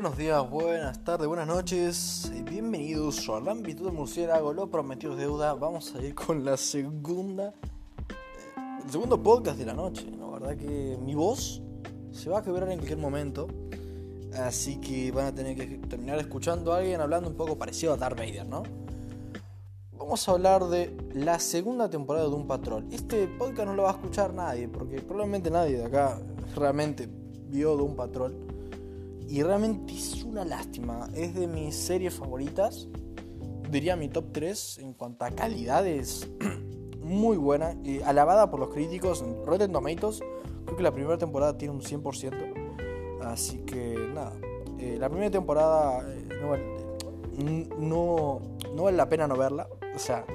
Buenos días, buenas tardes, buenas noches. y Bienvenidos al ámbito del murciélago. Lo prometido deuda. Vamos a ir con la segunda. eh, El segundo podcast de la noche. La verdad que mi voz se va a quebrar en cualquier momento. Así que van a tener que terminar escuchando a alguien hablando un poco parecido a Darth Vader, ¿no? Vamos a hablar de la segunda temporada de Un Patrol. Este podcast no lo va a escuchar nadie, porque probablemente nadie de acá realmente vio de Un Patrol. Y realmente es una lástima. Es de mis series favoritas. Diría mi top 3 en cuanto a calidad. Es muy buena. Y alabada por los críticos en Rotten Tomatoes. Creo que la primera temporada tiene un 100%. Así que nada. eh, la primera temporada eh, no, vale, no, no vale la pena no verla. O sea,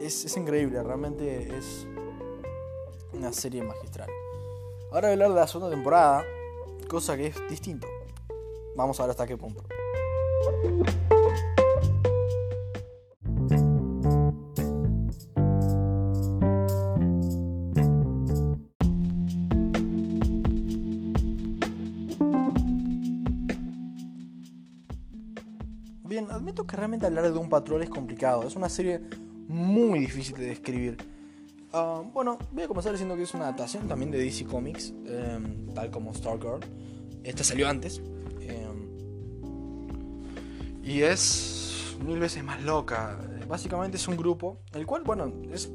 es, es increíble. Realmente es una serie magistral. Ahora voy a hablar de la segunda temporada cosa que es distinto. Vamos a ver hasta qué punto. Bien, admito que realmente hablar de un patrón es complicado. Es una serie muy difícil de describir. Uh, bueno, voy a comenzar diciendo que es una adaptación también de DC Comics, um, tal como Stargirl. Esta salió antes. Um, y es mil veces más loca. Básicamente es un grupo, el cual, bueno, es,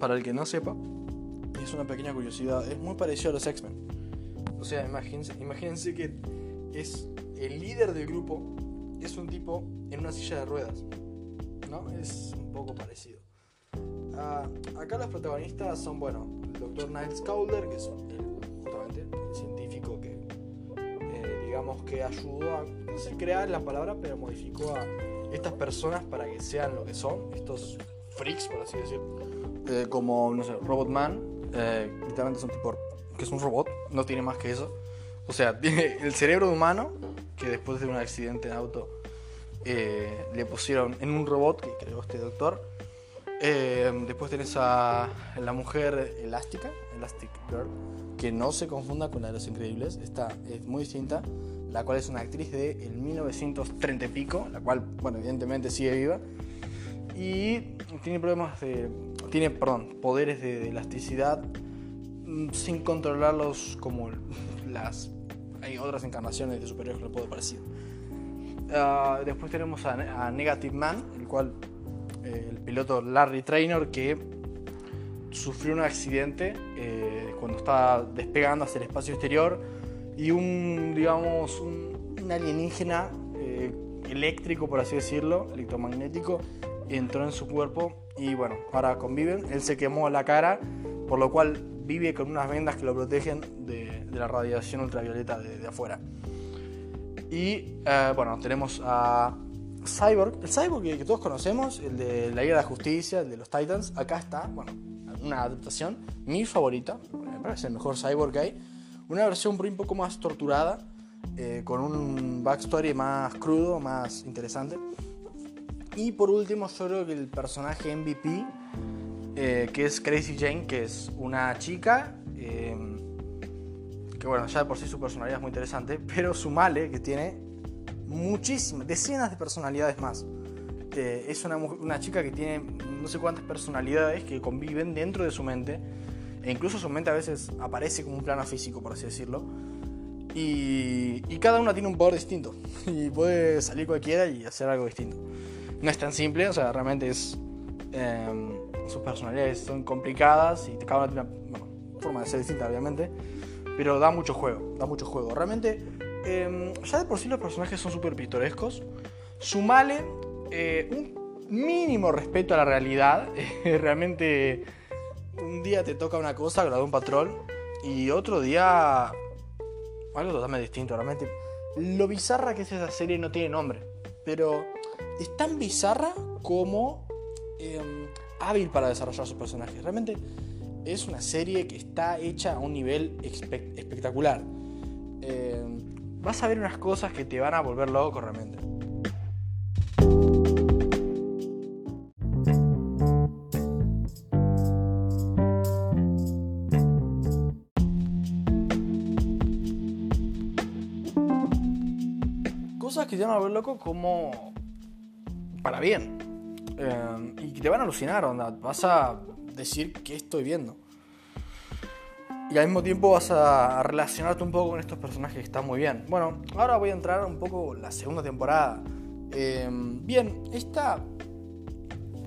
para el que no sepa, es una pequeña curiosidad, es muy parecido a los X-Men. O sea, imagínense, imagínense que es el líder del grupo, es un tipo en una silla de ruedas. ¿No? Es un poco parecido. Uh, acá los protagonistas son, bueno, el doctor Niles Calder, que es el, justamente el científico que, eh, digamos, que ayudó a, no sé crear la palabra, pero modificó a estas personas para que sean lo que son, estos freaks, por así decirlo. Eh, como, no sé, Robotman, eh, literalmente es un tipo que es un robot, no tiene más que eso. O sea, tiene el cerebro humano, que después de un accidente en auto eh, le pusieron en un robot que creó este doctor eh, después tenés a la mujer elástica, Elastic Girl, que no se confunda con la de los increíbles, esta es muy distinta, la cual es una actriz de el 1930 y pico, la cual, bueno, evidentemente sigue viva, y tiene problemas de, tiene, perdón, poderes de, elasticidad mm, sin controlarlos como las, hay otras encarnaciones de superhéroes que lo puedo parecido. Uh, después tenemos a, a Negative Man, el cual el piloto Larry Traynor que sufrió un accidente eh, cuando estaba despegando hacia el espacio exterior y un, digamos, un, alienígena eh, eléctrico, por así decirlo, electromagnético, entró en su cuerpo y bueno, ahora conviven. Él se quemó la cara, por lo cual vive con unas vendas que lo protegen de, la radiación ultravioleta de, de afuera. Y eh, bueno, tenemos a Cyborg, el Cyborg que, todos conocemos, el de la Liga de Justicia, el de los Titans, acá está, bueno, una adaptación, mi favorita, me parece el mejor Cyborg que hay, una versión un poco más torturada, eh, con un backstory más crudo, más interesante. Y por último, yo creo que el personaje MVP, eh, que es Crazy Jane, que es una chica, eh, que bueno, ya de por sí su personalidad es muy interesante, pero su male que tiene muchísimas, decenas de personalidades más. Eh, es una, una, chica que tiene no sé cuántas personalidades que conviven dentro de su mente. E incluso su mente a veces aparece como un plano físico, por así decirlo. Y, y cada una tiene un poder distinto. Y puede salir cualquiera y hacer algo distinto. No es tan simple, o sea, realmente es... Eh, sus personalidades son complicadas y cada una tiene una forma de ser distinta, obviamente. Pero da mucho juego, da mucho juego. Realmente eh, ya de por sí los personajes son súper pintorescos. Sumale eh, un mínimo respeto a la realidad. realmente un día te toca una cosa, de un patrón, y otro día algo totalmente distinto. Realmente lo bizarra que es esa serie no tiene nombre, pero es tan bizarra como eh, hábil para desarrollar sus personajes. Realmente es una serie que está hecha a un nivel espe espectacular. Eh, vas a ver unas cosas que te van a volver loco realmente. cosas que te van a volver loco como para bien. Eh, y que te van a alucinar, onda. Vas a decir qué estoy viendo. Y al mismo tiempo vas a relacionarte un poco con estos personajes que están muy bien. Bueno, ahora voy a entrar un poco en la segunda temporada. Eh, bien, esta,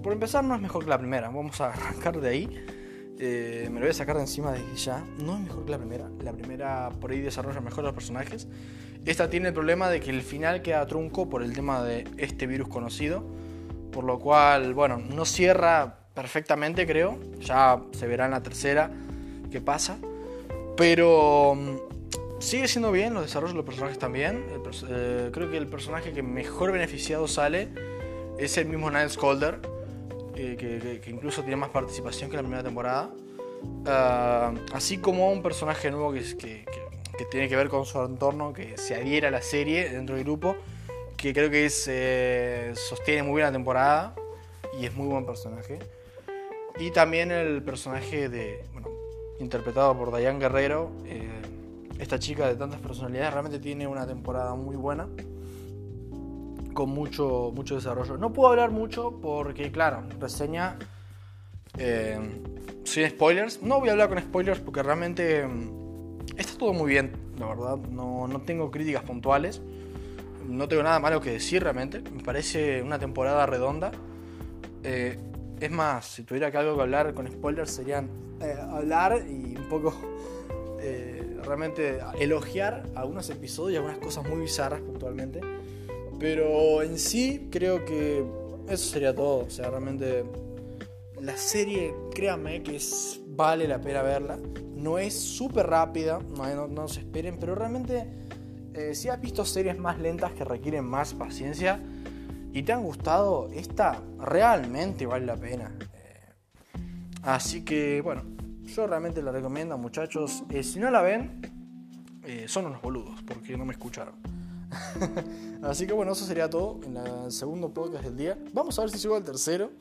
por empezar, no es mejor que la primera. Vamos a arrancar de ahí. Eh, me lo voy a sacar de encima desde ya. No es mejor que la primera. La primera por ahí desarrolla mejor los personajes. Esta tiene el problema de que el final queda trunco por el tema de este virus conocido. Por lo cual, bueno, no cierra perfectamente, creo. Ya se verá en la tercera qué pasa. Pero mm, sigue siendo bien los desarrollos de los personajes también. Eh, creo que el personaje que mejor beneficiado sale es el mismo Niles Calder, eh, que, incluso tiene más participación que la primera temporada. Ah, así como un personaje nuevo que, que, tiene que ver con su entorno, que se adhiera a la serie dentro del grupo, que creo que es, eh, sostiene muy bien la temporada y es muy buen personaje. Y también el personaje de, interpretado por Diane Guerrero. Eh, esta chica de tantas personalidades realmente tiene una temporada muy buena, con mucho, mucho desarrollo. No puedo hablar mucho porque, claro, reseña eh, sin spoilers. No voy a hablar con spoilers porque realmente mm, está todo muy bien, la verdad. No, no tengo críticas puntuales. No tengo nada malo que decir realmente. Me parece una temporada redonda. Eh, es más, si tuviera que algo que hablar con spoilers serían eh, hablar y un poco eh, realmente elogiar algunos episodios y algunas cosas muy bizarras puntualmente. Pero en sí creo que eso sería todo. O sea, realmente la serie, créanme que es, vale la pena verla. No es súper rápida, no, se esperen, pero realmente eh, si has visto series más lentas que requieren más paciencia, y te han gustado, esta realmente vale la pena. Eh, así que bueno, yo realmente la recomiendo muchachos. Eh, si no la ven, eh, son unos boludos porque no me escucharon. así que bueno, eso sería todo en el segundo podcast del día. Vamos a ver si sigo al tercero.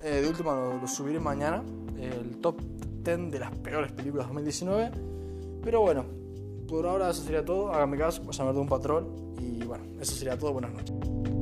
de última lo, subiré mañana. El top 10 de las peores películas 2019. Pero bueno, por ahora eso sería todo. Háganme caso, vayan a ver de un patrón. Y bueno, eso sería todo. Buenas noches.